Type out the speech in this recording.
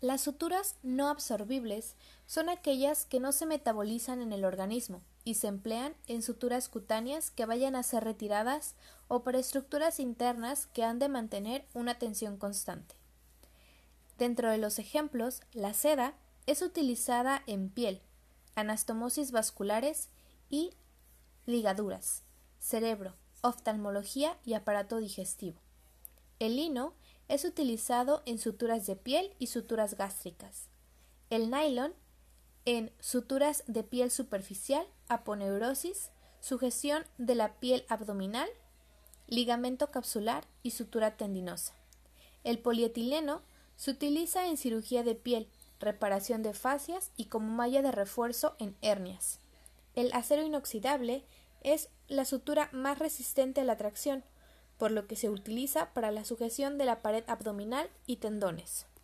Las suturas no absorbibles son aquellas que no se metabolizan en el organismo y se emplean en suturas cutáneas que vayan a ser retiradas o para estructuras internas que han de mantener una tensión constante. Dentro de los ejemplos, la seda es utilizada en piel, anastomosis vasculares y ligaduras, cerebro, oftalmología y aparato digestivo. El lino es utilizado en suturas de piel y suturas gástricas. El nylon en suturas de piel superficial, aponeurosis, sujeción de la piel abdominal, ligamento capsular y sutura tendinosa. El polietileno se utiliza en cirugía de piel, reparación de fascias y como malla de refuerzo en hernias. El acero inoxidable es la sutura más resistente a la tracción, por lo que se utiliza para la sujeción de la pared abdominal y tendones.